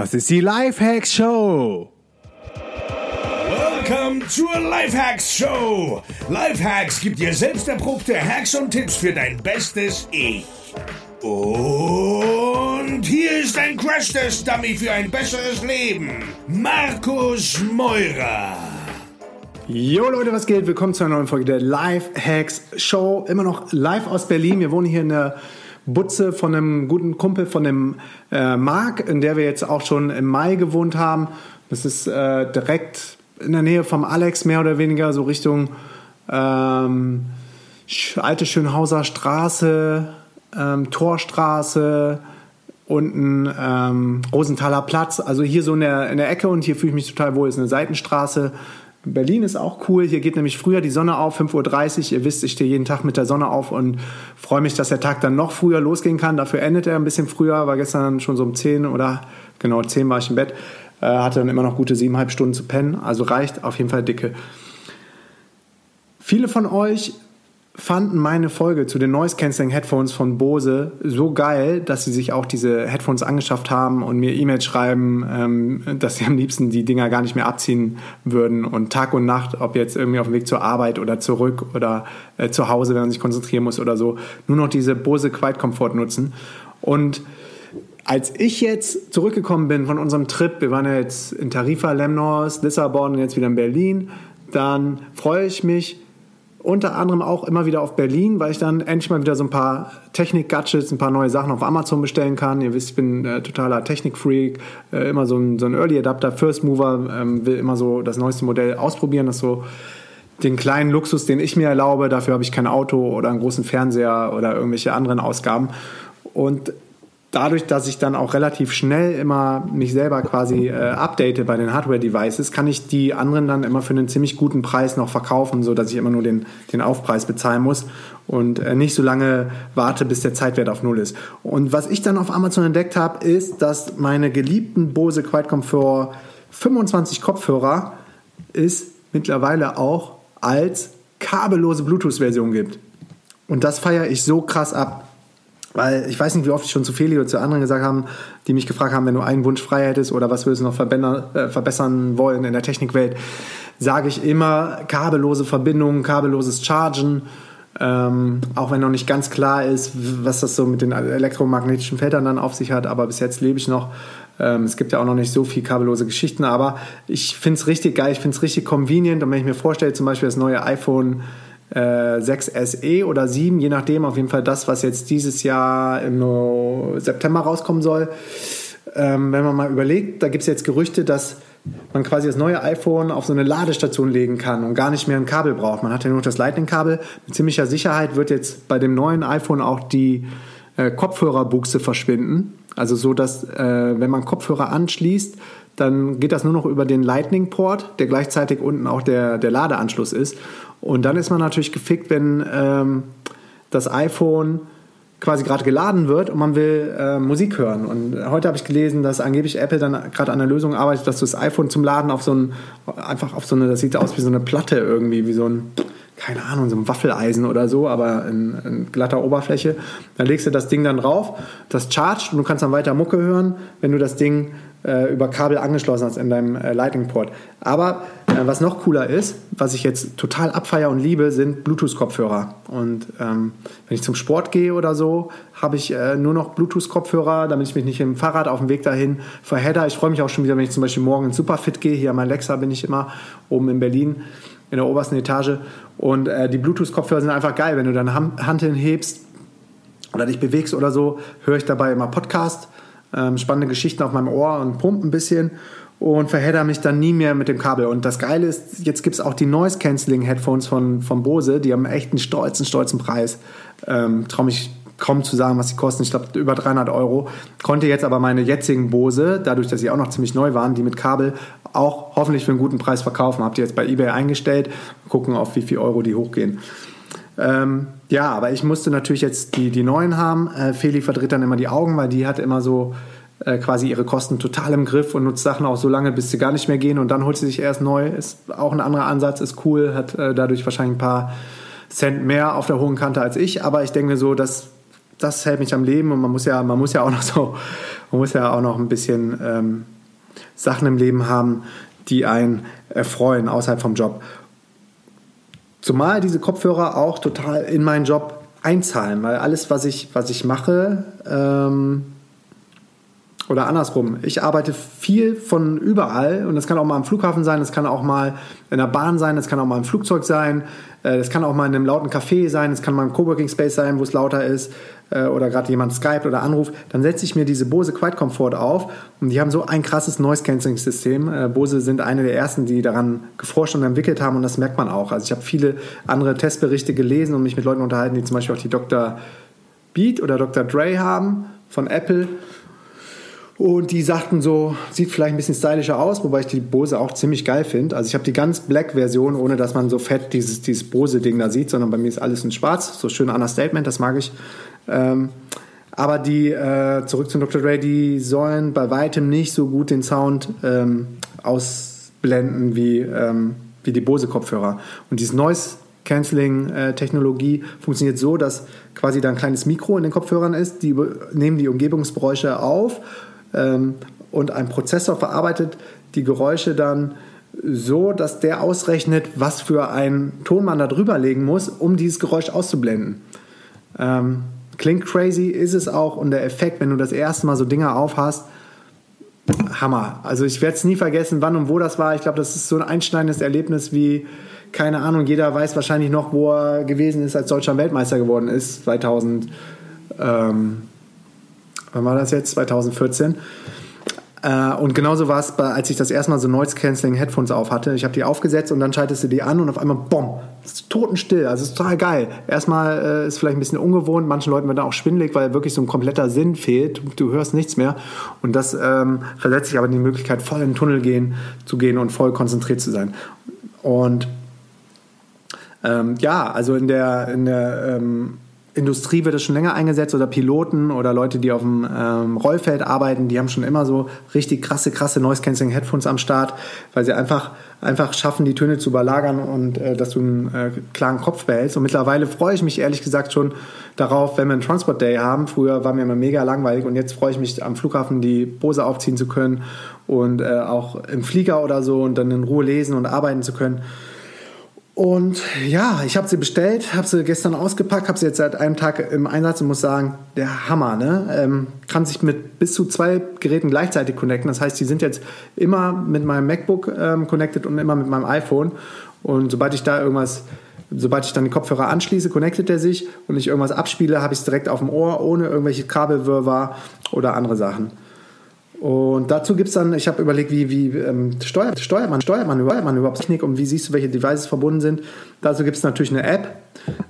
Das ist die Lifehacks Show. Welcome zur Lifehacks Show. Lifehacks gibt dir selbst erprobte Hacks und Tipps für dein bestes Ich. Und hier ist ein Crash-Test-Dummy für ein besseres Leben. Markus Meurer. Jo Leute, was geht? Willkommen zu einer neuen Folge der Lifehacks Show. Immer noch live aus Berlin. Wir wohnen hier in der Butze von einem guten Kumpel von dem äh, Marc, in der wir jetzt auch schon im Mai gewohnt haben. Das ist äh, direkt in der Nähe vom Alex, mehr oder weniger, so Richtung ähm, alte Schönhauser Straße, ähm, Torstraße, unten ähm, Rosenthaler Platz. Also hier so in der, in der Ecke und hier fühle ich mich total wohl. Ist eine Seitenstraße. Berlin ist auch cool. Hier geht nämlich früher die Sonne auf, 5.30 Uhr. Ihr wisst, ich stehe jeden Tag mit der Sonne auf und freue mich, dass der Tag dann noch früher losgehen kann. Dafür endet er ein bisschen früher. War gestern schon so um 10 oder genau 10 war ich im Bett. Äh, hatte dann immer noch gute siebeneinhalb Stunden zu pennen. Also reicht auf jeden Fall dicke. Viele von euch fanden meine Folge zu den Noise Cancelling Headphones von Bose so geil, dass sie sich auch diese Headphones angeschafft haben und mir E-Mails schreiben, ähm, dass sie am liebsten die Dinger gar nicht mehr abziehen würden und Tag und Nacht, ob jetzt irgendwie auf dem Weg zur Arbeit oder zurück oder äh, zu Hause, wenn man sich konzentrieren muss oder so, nur noch diese Bose Quiet Comfort nutzen. Und als ich jetzt zurückgekommen bin von unserem Trip, wir waren ja jetzt in Tarifa, Lemnos, Lissabon und jetzt wieder in Berlin, dann freue ich mich, unter anderem auch immer wieder auf Berlin, weil ich dann endlich mal wieder so ein paar Technik-Gadgets, ein paar neue Sachen auf Amazon bestellen kann. Ihr wisst, ich bin äh, totaler Technik-Freak, äh, immer so ein, so ein Early-Adapter, First Mover, ähm, will immer so das neueste Modell ausprobieren, das so den kleinen Luxus, den ich mir erlaube, dafür habe ich kein Auto oder einen großen Fernseher oder irgendwelche anderen Ausgaben. Und dadurch, dass ich dann auch relativ schnell immer mich selber quasi äh, update bei den Hardware-Devices, kann ich die anderen dann immer für einen ziemlich guten Preis noch verkaufen, so dass ich immer nur den, den Aufpreis bezahlen muss und äh, nicht so lange warte, bis der Zeitwert auf Null ist. Und was ich dann auf Amazon entdeckt habe, ist, dass meine geliebten Bose Quiet Comfort 25 Kopfhörer es mittlerweile auch als kabellose Bluetooth-Version gibt. Und das feiere ich so krass ab. Weil ich weiß nicht, wie oft ich schon zu Feli oder zu anderen gesagt haben, die mich gefragt haben, wenn du einen Wunsch frei hättest oder was würdest du noch äh, verbessern wollen in der Technikwelt, sage ich immer kabellose Verbindungen, kabelloses Chargen. Ähm, auch wenn noch nicht ganz klar ist, was das so mit den elektromagnetischen Feldern dann auf sich hat, aber bis jetzt lebe ich noch. Ähm, es gibt ja auch noch nicht so viel kabellose Geschichten, aber ich finde es richtig geil, ich finde es richtig convenient und wenn ich mir vorstelle, zum Beispiel das neue iPhone äh, 6 SE oder 7, je nachdem, auf jeden Fall das, was jetzt dieses Jahr im September rauskommen soll. Ähm, wenn man mal überlegt, da gibt es jetzt Gerüchte, dass man quasi das neue iPhone auf so eine Ladestation legen kann und gar nicht mehr ein Kabel braucht. Man hat ja nur das Lightning-Kabel. Mit ziemlicher Sicherheit wird jetzt bei dem neuen iPhone auch die äh, Kopfhörerbuchse verschwinden. Also so, dass äh, wenn man Kopfhörer anschließt, dann geht das nur noch über den Lightning-Port, der gleichzeitig unten auch der, der Ladeanschluss ist. Und dann ist man natürlich gefickt, wenn ähm, das iPhone quasi gerade geladen wird und man will äh, Musik hören. Und heute habe ich gelesen, dass angeblich Apple dann gerade an einer Lösung arbeitet, dass du das iPhone zum Laden auf so ein, einfach auf so eine, das sieht aus wie so eine Platte irgendwie, wie so ein, keine Ahnung, so ein Waffeleisen oder so, aber in, in glatter Oberfläche. Dann legst du das Ding dann drauf, das chargt und du kannst dann weiter Mucke hören, wenn du das Ding über Kabel angeschlossen hast in deinem äh, Lightning-Port. Aber äh, was noch cooler ist, was ich jetzt total abfeier und liebe, sind Bluetooth-Kopfhörer. Und ähm, wenn ich zum Sport gehe oder so, habe ich äh, nur noch Bluetooth-Kopfhörer, damit ich mich nicht im Fahrrad auf dem Weg dahin verhedder. Ich freue mich auch schon wieder, wenn ich zum Beispiel morgen in Superfit gehe. Hier am Alexa bin ich immer oben in Berlin in der obersten Etage. Und äh, die Bluetooth-Kopfhörer sind einfach geil. Wenn du deine Hand hinhebst oder dich bewegst oder so, höre ich dabei immer Podcast ähm, spannende Geschichten auf meinem Ohr und pumpe ein bisschen und verhedder mich dann nie mehr mit dem Kabel. Und das Geile ist, jetzt gibt es auch die Noise Cancelling Headphones von, von Bose, die haben echt einen stolzen, stolzen Preis. Ähm, Traue mich kaum zu sagen, was sie kosten. Ich glaube, über 300 Euro. Konnte jetzt aber meine jetzigen Bose, dadurch, dass sie auch noch ziemlich neu waren, die mit Kabel auch hoffentlich für einen guten Preis verkaufen. Habt ihr jetzt bei eBay eingestellt. Gucken, auf wie viel Euro die hochgehen. Ähm, ja, aber ich musste natürlich jetzt die, die neuen haben. Äh, Feli verdreht dann immer die Augen, weil die hat immer so äh, quasi ihre Kosten total im Griff und nutzt Sachen auch so lange, bis sie gar nicht mehr gehen und dann holt sie sich erst neu. Ist auch ein anderer Ansatz, ist cool, hat äh, dadurch wahrscheinlich ein paar Cent mehr auf der hohen Kante als ich, aber ich denke mir so, dass das hält mich am Leben und man muss ja, man muss ja auch noch so, man muss ja auch noch ein bisschen ähm, Sachen im Leben haben, die einen erfreuen außerhalb vom Job. Zumal diese Kopfhörer auch total in meinen Job einzahlen, weil alles, was ich, was ich mache, ähm, oder andersrum, ich arbeite viel von überall und das kann auch mal am Flughafen sein, das kann auch mal in der Bahn sein, das kann auch mal im Flugzeug sein, äh, das kann auch mal in einem lauten Café sein, das kann mal im Coworking Space sein, wo es lauter ist äh, oder gerade jemand Skype oder anruft. Dann setze ich mir diese Bose Quiet Comfort auf und die haben so ein krasses Noise Cancelling System. Äh, Bose sind eine der ersten, die daran geforscht und entwickelt haben und das merkt man auch. Also ich habe viele andere Testberichte gelesen und mich mit Leuten unterhalten, die zum Beispiel auch die Dr. Beat oder Dr. Dre haben von Apple und die sagten so, sieht vielleicht ein bisschen stylischer aus, wobei ich die Bose auch ziemlich geil finde. Also ich habe die ganz Black-Version, ohne dass man so fett dieses, dieses Bose-Ding da sieht, sondern bei mir ist alles in schwarz. So schön Understatement, das mag ich. Ähm, aber die, äh, zurück zum Dr. Dre, die sollen bei weitem nicht so gut den Sound ähm, ausblenden wie, ähm, wie die Bose-Kopfhörer. Und dieses Noise Canceling-Technologie äh, funktioniert so, dass quasi da ein kleines Mikro in den Kopfhörern ist. Die nehmen die Umgebungsgeräusche auf ähm, und ein Prozessor verarbeitet die Geräusche dann so, dass der ausrechnet, was für einen Ton man da drüber legen muss, um dieses Geräusch auszublenden. Ähm, klingt crazy, ist es auch und der Effekt, wenn du das erste Mal so Dinge aufhast, Hammer. Also ich werde es nie vergessen, wann und wo das war. Ich glaube, das ist so ein einschneidendes Erlebnis wie, keine Ahnung, jeder weiß wahrscheinlich noch, wo er gewesen ist, als Deutschland Weltmeister geworden ist, 2000. Ähm, wann war das jetzt? 2014. Äh, und genauso war es, als ich das erste Mal so Noise Cancelling Headphones auf hatte. Ich habe die aufgesetzt und dann schaltest du die an und auf einmal, bumm, es ist totenstill. Also ist total geil. Erstmal äh, ist vielleicht ein bisschen ungewohnt. Manchen Leuten wird dann auch schwindelig, weil wirklich so ein kompletter Sinn fehlt. Du hörst nichts mehr. Und das ähm, versetzt sich aber in die Möglichkeit, voll in den Tunnel gehen, zu gehen und voll konzentriert zu sein. Und ähm, ja, also in der, in der ähm, Industrie wird es schon länger eingesetzt oder Piloten oder Leute, die auf dem ähm, Rollfeld arbeiten, die haben schon immer so richtig krasse, krasse Noise Cancelling Headphones am Start, weil sie einfach, einfach schaffen, die Töne zu überlagern und äh, dass du einen äh, klaren Kopf behältst. Und mittlerweile freue ich mich ehrlich gesagt schon darauf, wenn wir einen Transport Day haben. Früher war mir immer mega langweilig und jetzt freue ich mich am Flughafen die Bose aufziehen zu können und äh, auch im Flieger oder so und dann in Ruhe lesen und arbeiten zu können. Und ja, ich habe sie bestellt, habe sie gestern ausgepackt, habe sie jetzt seit einem Tag im Einsatz und muss sagen, der Hammer. Ne? Ähm, kann sich mit bis zu zwei Geräten gleichzeitig connecten. Das heißt, die sind jetzt immer mit meinem MacBook ähm, connected und immer mit meinem iPhone. Und sobald ich da irgendwas, sobald ich dann die Kopfhörer anschließe, connectet er sich und ich irgendwas abspiele, habe ich es direkt auf dem Ohr, ohne irgendwelche Kabelwirrwarr oder andere Sachen. Und dazu gibt es dann, ich habe überlegt, wie, wie ähm, steuert, steuert, man, steuert, man, steuert man überhaupt Technik und wie siehst du, welche Devices verbunden sind. Dazu gibt es natürlich eine App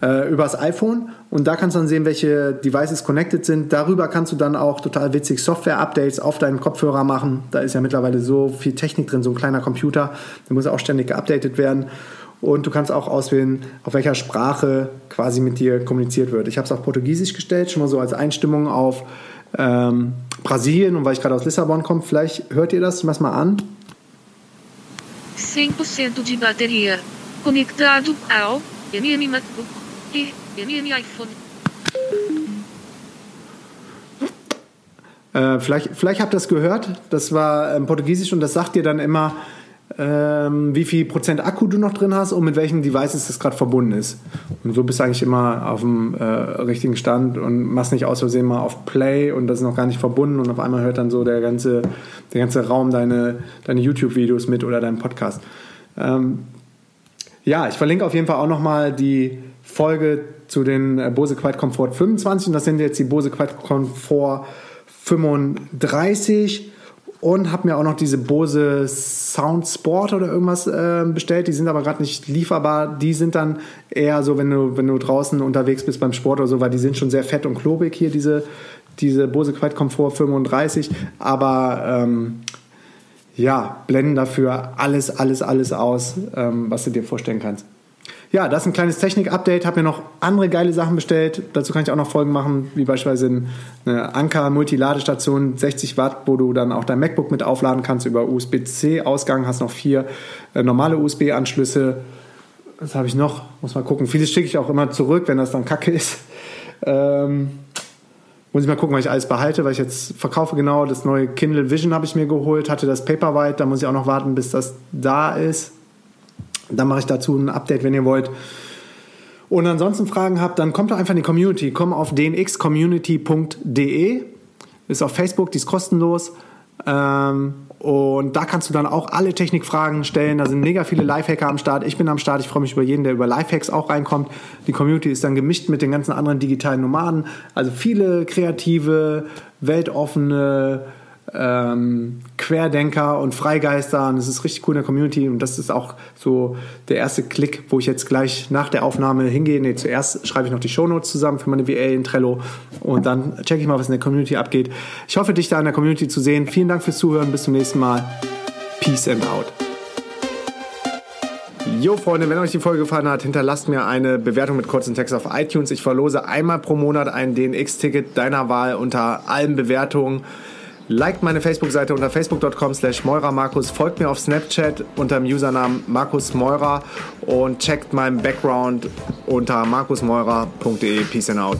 äh, übers iPhone und da kannst du dann sehen, welche Devices connected sind. Darüber kannst du dann auch total witzig Software-Updates auf deinen Kopfhörer machen. Da ist ja mittlerweile so viel Technik drin, so ein kleiner Computer, der muss auch ständig geupdatet werden. Und du kannst auch auswählen, auf welcher Sprache quasi mit dir kommuniziert wird. Ich habe es auf Portugiesisch gestellt, schon mal so als Einstimmung auf ähm, Brasilien und weil ich gerade aus Lissabon komme, vielleicht hört ihr das, mach mal an. 100% de bateria. Conectado ao MM MacBook e MM iPhone. Äh, vielleicht, vielleicht habt ihr das gehört. Das war ähm, Portugiesisch und das sagt dir dann immer, ähm, wie viel Prozent Akku du noch drin hast und mit welchen Devices das gerade verbunden ist. Und so bist du eigentlich immer auf dem äh, richtigen Stand und machst nicht aus Versehen mal auf Play und das ist noch gar nicht verbunden und auf einmal hört dann so der ganze, der ganze Raum deine, deine YouTube-Videos mit oder deinen Podcast. Ähm, ja, ich verlinke auf jeden Fall auch nochmal die Folge zu den äh, Bose Quiet Comfort 25 und das sind jetzt die Bose Quiet Comfort 35 und habe mir auch noch diese Bose Sound Sport oder irgendwas äh, bestellt. Die sind aber gerade nicht lieferbar. Die sind dann eher so, wenn du, wenn du draußen unterwegs bist beim Sport oder so, weil die sind schon sehr fett und klobig hier, diese, diese Bose Quiet Comfort 35. Aber ähm, ja, blenden dafür alles, alles, alles aus, ähm, was du dir vorstellen kannst. Ja, das ist ein kleines Technik-Update. Habe mir noch andere geile Sachen bestellt. Dazu kann ich auch noch Folgen machen, wie beispielsweise eine Anker-Multiladestation, 60 Watt, wo du dann auch dein MacBook mit aufladen kannst über USB-C-Ausgang. Hast noch vier äh, normale USB-Anschlüsse. Was habe ich noch? Muss mal gucken. Vieles schicke ich auch immer zurück, wenn das dann kacke ist. Ähm, Muss ich mal gucken, was ich alles behalte, weil ich jetzt verkaufe genau. Das neue Kindle Vision habe ich mir geholt, hatte das Paperwhite, da muss ich auch noch warten, bis das da ist. Dann mache ich dazu ein Update, wenn ihr wollt. Und ansonsten Fragen habt, dann kommt doch einfach in die Community. Komm auf dnxcommunity.de. Ist auf Facebook, die ist kostenlos. Ähm, und da kannst du dann auch alle Technikfragen stellen. Da sind mega viele Lifehacker am Start. Ich bin am Start. Ich freue mich über jeden, der über Lifehacks auch reinkommt. Die Community ist dann gemischt mit den ganzen anderen digitalen Nomaden. Also viele kreative, weltoffene, ähm, Querdenker und Freigeister und es ist richtig cool in der Community und das ist auch so der erste Klick, wo ich jetzt gleich nach der Aufnahme hingehe. Nee, zuerst schreibe ich noch die Shownotes zusammen für meine VA in Trello und dann checke ich mal, was in der Community abgeht. Ich hoffe, dich da in der Community zu sehen. Vielen Dank fürs Zuhören. Bis zum nächsten Mal. Peace and out. Jo, Freunde, wenn euch die Folge gefallen hat, hinterlasst mir eine Bewertung mit kurzem Text auf iTunes. Ich verlose einmal pro Monat ein DNX-Ticket deiner Wahl unter allen Bewertungen. Liked meine Facebook-Seite unter facebook.com slash Markus, folgt mir auf Snapchat unter dem Usernamen Markus Meurer und checkt meinen Background unter markusmeurer.de. Peace and out.